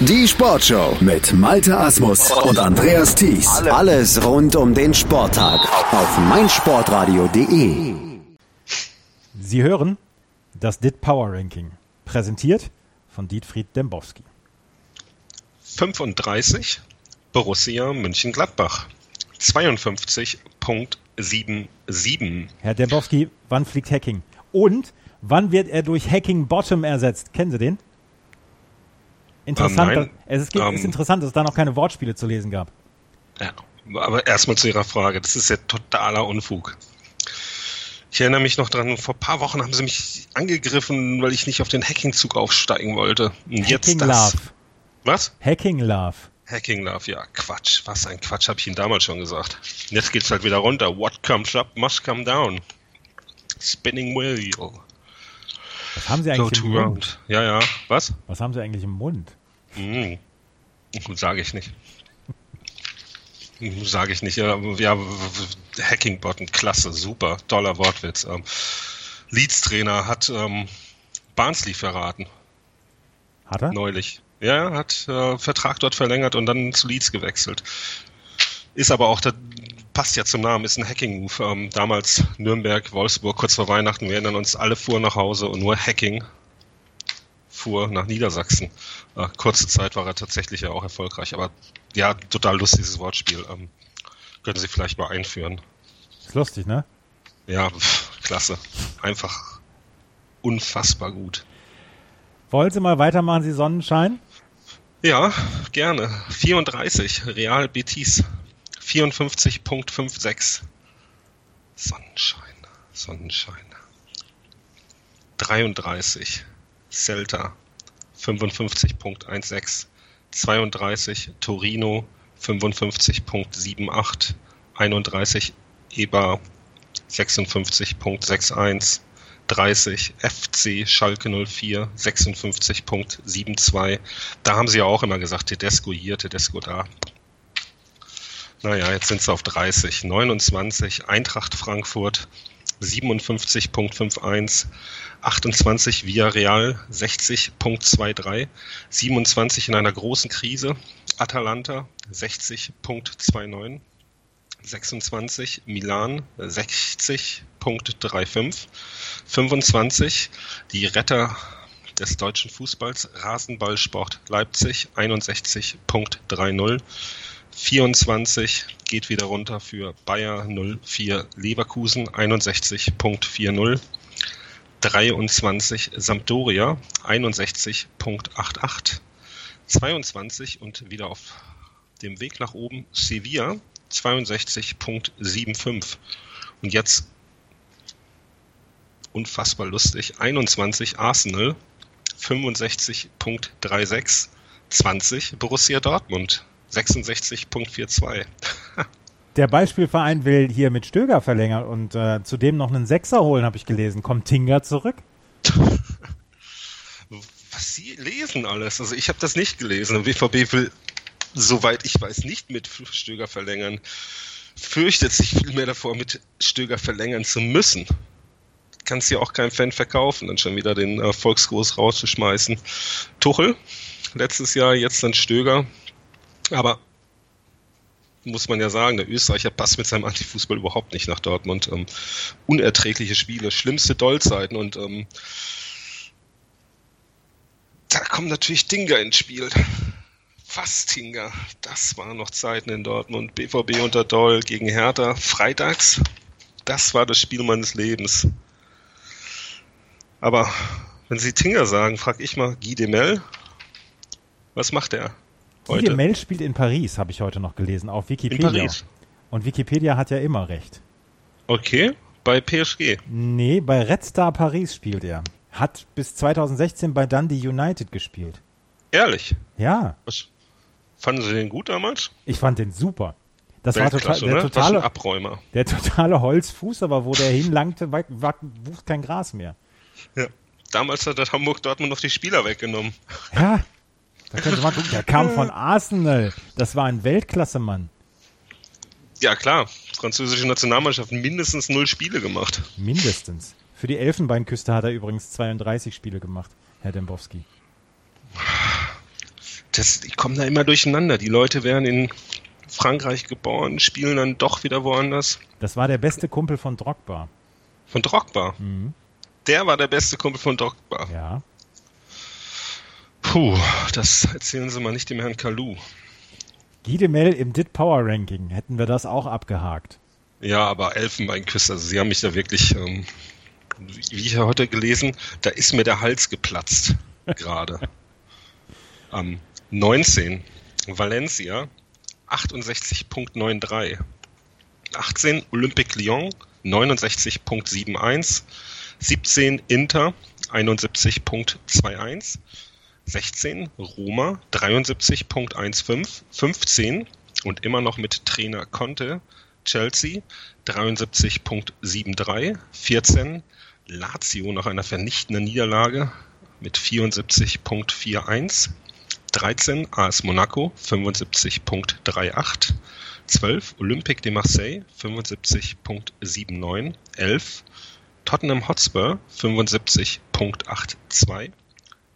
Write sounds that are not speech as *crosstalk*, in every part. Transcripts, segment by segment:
Die Sportshow mit Malte Asmus und Andreas Thies. Alles rund um den Sporttag auf meinsportradio.de. Sie hören das DIT Power Ranking, präsentiert von Dietfried Dembowski. 35 Borussia München-Gladbach. 52.77. Herr Dembowski, wann fliegt Hacking? Und wann wird er durch Hacking Bottom ersetzt? Kennen Sie den? Interessant, Ähm, dass, es ist, Ähm. ist interessant, dass es da noch keine Wortspiele zu lesen gab. Ja, aber erstmal zu Ihrer Frage. Das ist ja totaler Unfug. Ich erinnere mich noch dran, vor ein paar Wochen haben sie mich angegriffen, weil ich nicht auf den Hacking-Zug aufsteigen wollte. Und Hacking jetzt das. Love. Was? Hacking Love. Hacking Love, ja, Quatsch. Was ein Quatsch, habe ich Ihnen damals schon gesagt. Jetzt geht's halt wieder runter. What comes up must come down. Spinning wheel. Was haben Sie eigentlich to im Mund? round. Ja, ja. Was? Was haben Sie eigentlich im Mund? Hm. Sage ich nicht. Sage ich nicht. Ja, ja Hacking-Button, klasse, super, toller Wortwitz. Ähm, Leeds-Trainer hat ähm, Barnsley verraten, Hat er? neulich. Ja, hat äh, Vertrag dort verlängert und dann zu Leeds gewechselt. Ist aber auch, das passt ja zum Namen, ist ein Hacking-Move. Ähm, damals Nürnberg, Wolfsburg, kurz vor Weihnachten, wir erinnern uns, alle fuhren nach Hause und nur Hacking fuhr nach Niedersachsen. Äh, kurze Zeit war er tatsächlich ja auch erfolgreich, aber ja, total lustiges Wortspiel. Ähm, können Sie vielleicht mal einführen. Ist lustig, ne? Ja, pff, klasse. Einfach unfassbar gut. Wollen Sie mal weitermachen, Sie Sonnenschein? Ja, gerne. 34, Real Betis. 54.56. Sonnenschein, Sonnenschein. 33, Celta. 55.16. 32, Torino. 55.78. 31, Eber. 56.61. 30 FC Schalke 04 56.72. Da haben sie ja auch immer gesagt, Tedesco hier, Tedesco da. Naja, jetzt sind sie auf 30. 29 Eintracht Frankfurt 57.51. 28 Villarreal 60.23. 27 in einer großen Krise Atalanta 60.29. 26 Milan 60.35. 25 die Retter des deutschen Fußballs Rasenballsport Leipzig 61.30. 24 geht wieder runter für Bayer 04 Leverkusen 61.40. 23 Sampdoria 61.88. 22 und wieder auf dem Weg nach oben Sevilla 62.75. Und jetzt unfassbar lustig. 21 Arsenal, 65.36, 20 Borussia Dortmund, 66.42. Der Beispielverein will hier mit Stöger verlängern und äh, zudem noch einen Sechser holen, habe ich gelesen. Kommt Tinga zurück? Was Sie lesen alles? Also ich habe das nicht gelesen. Der BVB will, soweit ich weiß, nicht mit Stöger verlängern. Fürchtet sich vielmehr davor, mit Stöger verlängern zu müssen. Kannst ja auch kein Fan verkaufen, dann schon wieder den äh, Volksgruß rauszuschmeißen. Tuchel, letztes Jahr, jetzt dann Stöger. Aber muss man ja sagen, der Österreicher passt mit seinem Antifußball überhaupt nicht nach Dortmund. Ähm, unerträgliche Spiele, schlimmste Dollzeiten und ähm, da kommt natürlich Dinger ins Spiel. Was Tinga? Das waren noch Zeiten in Dortmund. BVB unter Doll gegen Hertha. Freitags. Das war das Spiel meines Lebens. Aber wenn Sie Tinga sagen, frage ich mal Guy Demel. Was macht er Heute? Mel spielt in Paris, habe ich heute noch gelesen, auf In Wikipedia. Paris. Und Wikipedia hat ja immer recht. Okay, bei PSG. Nee, bei Red Star Paris spielt er. Hat bis 2016 bei Dundee United gespielt. Ehrlich. Ja, Was, fanden Sie den gut damals? ich fand den super. Das war total, der, ein totale, Abräumer. der totale Holzfuß, aber wo der hinlangte, wuchs kein Gras mehr. Ja. Damals hat das Hamburg Dortmund noch die Spieler weggenommen. Ja, da könnte man gucken, der kam von Arsenal. Das war ein Weltklasse-Mann. Ja klar, französische Nationalmannschaft mindestens null Spiele gemacht. Mindestens. Für die Elfenbeinküste hat er übrigens 32 Spiele gemacht, Herr Dembowski. das, die kommen da immer durcheinander. Die Leute werden in Frankreich geboren, spielen dann doch wieder woanders. Das war der beste Kumpel von Drogba. Von Drogba? Mhm. Der war der beste Kumpel von Drogba. Ja. Puh, das erzählen Sie mal nicht dem Herrn Kalu. Giedemel im DIT Power Ranking, hätten wir das auch abgehakt. Ja, aber Elfenbeinküsse, also Sie haben mich da wirklich, ähm, wie ich ja heute gelesen, da ist mir der Hals geplatzt, *laughs* gerade. Am 19, Valencia, 68.93. 18, Olympique Lyon, 69.71. 17, Inter, 71.21. 16 Roma 73.15, 15 und immer noch mit Trainer Conte Chelsea 73.73, 14 Lazio nach einer vernichtenden Niederlage mit 74.41, 13 AS Monaco 75.38, 12 Olympique de Marseille 75.79, 11 Tottenham Hotspur 75.82,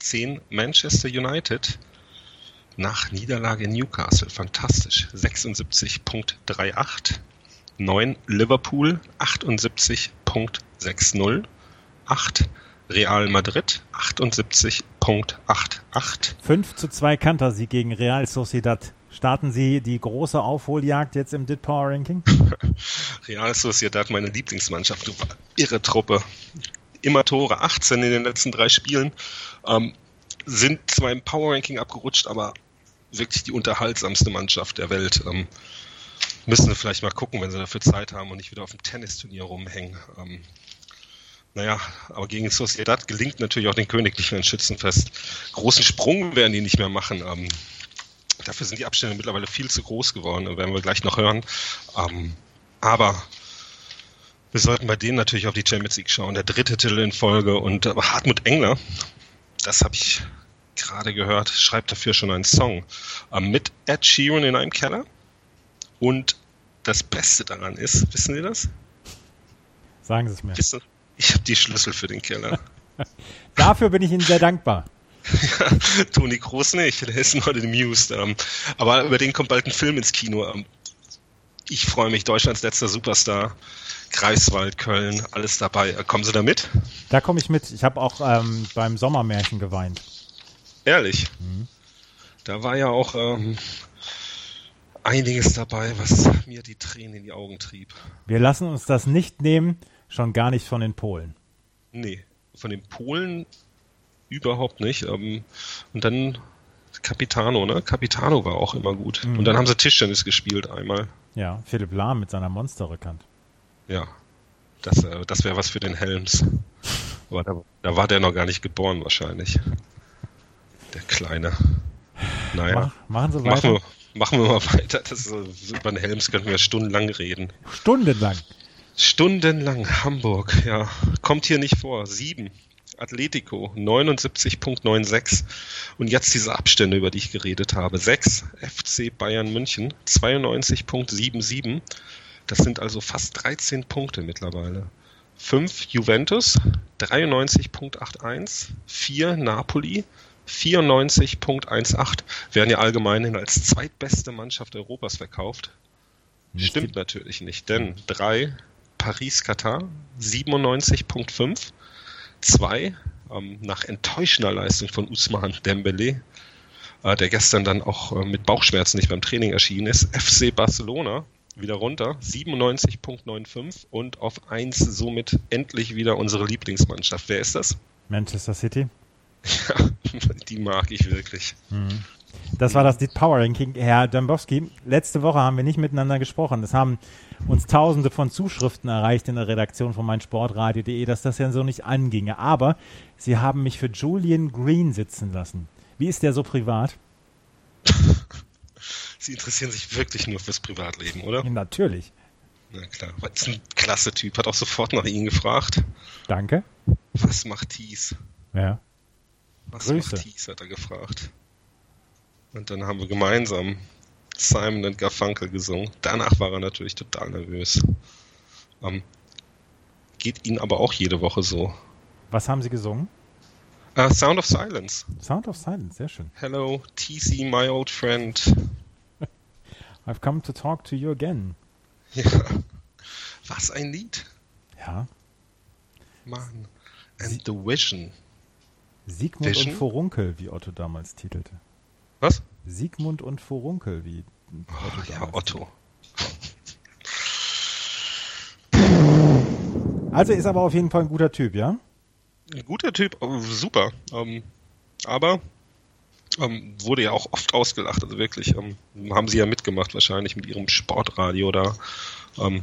10 Manchester United nach Niederlage in Newcastle. Fantastisch. 76.38. 9 Liverpool 78.60. 8 Real Madrid 78.88. 5 zu 2 Kantersieg gegen Real Sociedad. Starten Sie die große Aufholjagd jetzt im DIT Power Ranking? *laughs* Real Sociedad, meine Lieblingsmannschaft. Du irre Truppe immer Tore, 18 in den letzten drei Spielen. Ähm, sind zwar im Power Ranking abgerutscht, aber wirklich die unterhaltsamste Mannschaft der Welt. Ähm, müssen wir vielleicht mal gucken, wenn sie dafür Zeit haben und nicht wieder auf dem Tennisturnier rumhängen. Ähm, naja, aber gegen Sociedad gelingt natürlich auch den Königlichen ein Schützenfest. Großen Sprung werden die nicht mehr machen. Ähm, dafür sind die Abstände mittlerweile viel zu groß geworden, werden wir gleich noch hören. Ähm, aber wir sollten bei denen natürlich auf die Champions League schauen. Der dritte Titel in Folge und aber Hartmut Engler, das habe ich gerade gehört, schreibt dafür schon einen Song äh, mit Ed Sheeran in einem Keller. Und das Beste daran ist, wissen Sie das? Sagen Sie es mir. Ich habe die Schlüssel für den Keller. *laughs* Dafür bin ich Ihnen sehr dankbar. Ja, Toni Groß nicht, der ist nur den Muse. Ähm, aber über den kommt bald ein Film ins Kino. Ähm, ich freue mich, Deutschlands letzter Superstar. Greifswald, Köln, alles dabei. Kommen Sie da mit? Da komme ich mit. Ich habe auch ähm, beim Sommermärchen geweint. Ehrlich? Mhm. Da war ja auch ähm, einiges dabei, was mir die Tränen in die Augen trieb. Wir lassen uns das nicht nehmen, schon gar nicht von den Polen. Nee, von den Polen überhaupt nicht. Ähm, und dann Capitano, ne? Capitano war auch immer gut. Mhm. Und dann haben sie Tischtennis gespielt einmal. Ja, Philipp Lahm mit seiner Monsterrückhand. Ja, das, äh, das wäre was für den Helms. Aber da, da, war der noch gar nicht geboren wahrscheinlich. Der Kleine. Naja. Mach, machen Sie weiter. Machen wir, machen wir mal weiter. Das ist, über den Helms könnten wir stundenlang reden. Stundenlang? Stundenlang. Hamburg, ja. Kommt hier nicht vor. Sieben. Atletico 79.96 und jetzt diese Abstände, über die ich geredet habe. 6 FC Bayern München 92.77 das sind also fast 13 Punkte mittlerweile. 5 Juventus, 93.81, 4 Napoli, 94.18, werden ja allgemein als zweitbeste Mannschaft Europas verkauft. Stimmt natürlich nicht, denn 3 Paris-Katar, 97.5, 2 ähm, nach enttäuschender Leistung von Usman Dembele, äh, der gestern dann auch äh, mit Bauchschmerzen nicht beim Training erschienen ist, FC Barcelona wieder runter, 97.95 und auf 1 somit endlich wieder unsere Lieblingsmannschaft. Wer ist das? Manchester City. Ja, *laughs* die mag ich wirklich. Mhm. Das war das Deep Power Ranking. Herr Dombowski, letzte Woche haben wir nicht miteinander gesprochen. Es haben uns tausende von Zuschriften erreicht in der Redaktion von meinsportradio.de, dass das ja so nicht anginge. Aber Sie haben mich für Julian Green sitzen lassen. Wie ist der so privat? Sie interessieren sich wirklich nur fürs Privatleben, oder? Natürlich. Na klar, weil ist ein klasse Typ, hat auch sofort nach Ihnen gefragt. Danke. Was macht Thies? Ja. Was Grüße. macht Thies, hat er gefragt. Und dann haben wir gemeinsam Simon und Garfunkel gesungen. Danach war er natürlich total nervös. Ähm, geht Ihnen aber auch jede Woche so. Was haben Sie gesungen? Uh, Sound of Silence. Sound of Silence, sehr schön. Hello, TC, my old friend. I've come to talk to you again. Ja. Was ein Lied. Ja. Mann. And the Vision. Sigmund Vision? und Furunkel, wie Otto damals titelte. Was? Sigmund und Furunkel, wie Otto Oh, ja, Otto. titelte. Also ist aber auf jeden Fall ein guter Typ, ja? Ein guter Typ, oh, super. Ähm, aber ähm, wurde ja auch oft ausgelacht. Also wirklich, ähm, haben sie ja mitgemacht wahrscheinlich mit ihrem Sportradio da. Ähm,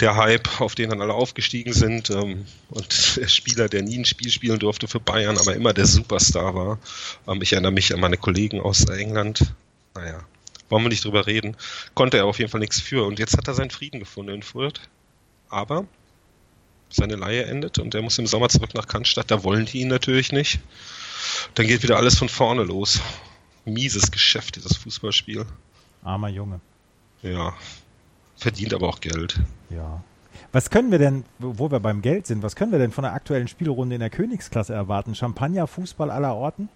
der Hype, auf den dann alle aufgestiegen sind ähm, und *laughs* der Spieler, der nie ein Spiel spielen durfte für Bayern, aber immer der Superstar war. Ähm, ich erinnere mich an meine Kollegen aus England. Naja, wollen wir nicht drüber reden. Konnte er auf jeden Fall nichts für. Und jetzt hat er seinen Frieden gefunden in Fürth. Aber seine Leihe endet und er muss im Sommer zurück nach Cannstatt. Da wollen die ihn natürlich nicht. Dann geht wieder alles von vorne los. Mieses Geschäft, dieses Fußballspiel. Armer Junge. Ja. Verdient aber auch Geld. Ja. Was können wir denn, wo wir beim Geld sind, was können wir denn von der aktuellen Spielrunde in der Königsklasse erwarten? Champagner, Fußball aller Orten?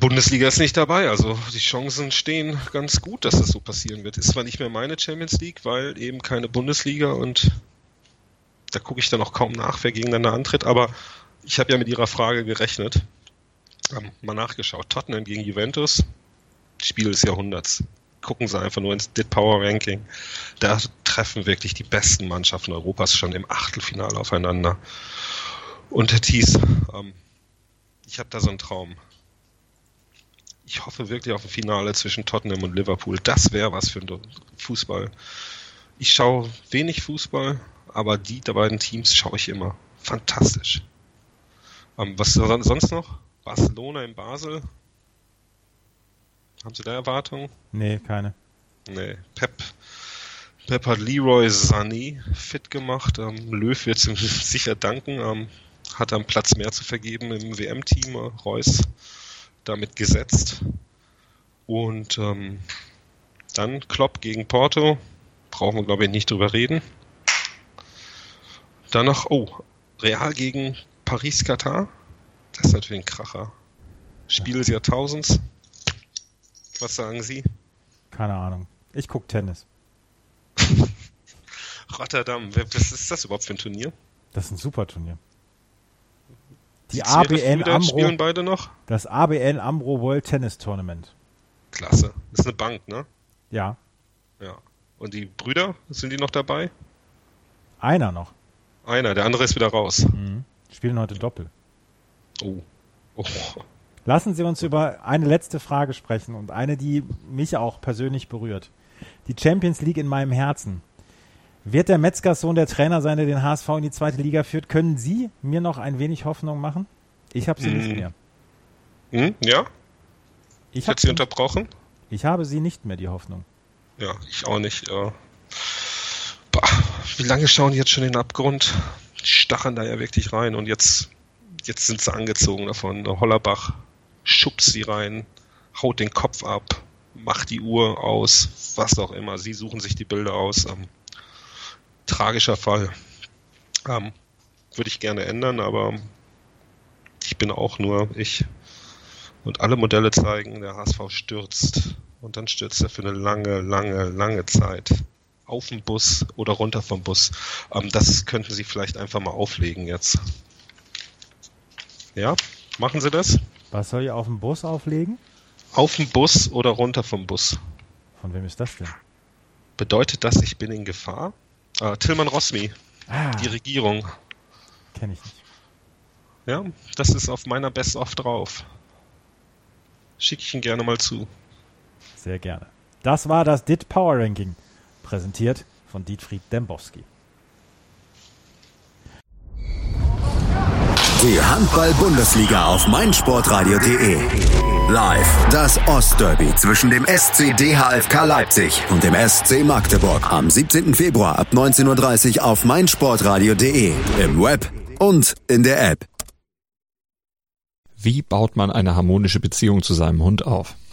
Bundesliga ist nicht dabei, also die Chancen stehen ganz gut, dass das so passieren wird. Ist zwar nicht mehr meine Champions League, weil eben keine Bundesliga und da gucke ich dann auch kaum nach, wer gegeneinander antritt, aber ich habe ja mit Ihrer Frage gerechnet. Ähm, mal nachgeschaut. Tottenham gegen Juventus, Spiel des Jahrhunderts. Gucken Sie einfach nur ins Dit Power Ranking. Da treffen wirklich die besten Mannschaften Europas schon im Achtelfinale aufeinander. Und Herr Thies, ähm, ich habe da so einen Traum. Ich hoffe wirklich auf ein Finale zwischen Tottenham und Liverpool. Das wäre was für einen Fußball. Ich schaue wenig Fußball, aber die der beiden Teams schaue ich immer. Fantastisch. Ähm, was son- sonst noch? Barcelona in Basel. Haben Sie da Erwartungen? Nee, keine. Nee. Pep, Pep hat Leroy Sané fit gemacht. Ähm, Löw wird ihm *laughs* sicher danken. Ähm, hat einen Platz mehr zu vergeben im WM-Team. Äh, Reus damit gesetzt. Und ähm, dann Klopp gegen Porto. Brauchen wir, glaube ich, nicht drüber reden. Dann noch, oh, Real gegen Paris Katar. Das ist natürlich ein Kracher. Spiel des Jahrtausends. Was sagen Sie? Keine Ahnung. Ich gucke Tennis. *laughs* Rotterdam, was ist das überhaupt für ein Turnier? Das ist ein super Turnier. Die Zverev ABN Brüder spielen Amro, beide noch? das ABN Amro World Tennis Tournament. Klasse. Das ist eine Bank, ne? Ja, Ja. Und die Brüder, sind die noch dabei? einer noch. Einer, der andere ist wieder raus. Mhm. Spielen heute Doppel. Oh. Oh. Lassen Sie uns über eine letzte Frage sprechen und eine, die mich auch persönlich berührt. Die Champions League in meinem Herzen. Wird der Metzgers-Sohn der Trainer sein, der den HSV in die zweite Liga führt? Können Sie mir noch ein wenig Hoffnung machen? Ich habe sie nicht Mm. mehr. Hm? Ja? Ich, Ich hab hätte sie unterbrochen? ich habe sie nicht mehr, die Hoffnung. Ja, ich auch nicht. Ja. Bah, wie lange schauen die jetzt schon in den Abgrund? Die stachen da ja wirklich rein und jetzt, jetzt sind sie angezogen davon. Hollerbach schubst sie rein, haut den Kopf ab, macht die Uhr aus, was auch immer. Sie suchen sich die Bilder aus. Ähm, tragischer Fall. Ähm, Würde ich gerne ändern, aber ich bin auch nur ich. Und alle Modelle zeigen, der HSV stürzt. Und dann stürzt er für eine lange, lange, lange Zeit. Auf den Bus oder runter vom Bus. Ähm, das könnten Sie vielleicht einfach mal auflegen jetzt. Ja? Machen Sie das? Was soll ich auf dem Bus auflegen? Auf den Bus oder runter vom Bus. Von wem ist das denn? Bedeutet das, ich bin in Gefahr? Äh, Tilman Rosmi, Ah, die Regierung. kenne ich nicht. Ja, das ist auf meiner Best-of drauf. Schicke ich ihn gerne mal zu. Sehr gerne. Das war das DIT Power Ranking, präsentiert von Dietfried Dembowski. Die Handball-Bundesliga auf meinsportradio.de. Live das Ostderby zwischen dem SC DHFK Leipzig und dem SC Magdeburg am 17. Februar ab 19.30 Uhr auf meinsportradio.de. Im Web und in der App. Wie baut man eine harmonische Beziehung zu seinem Hund auf?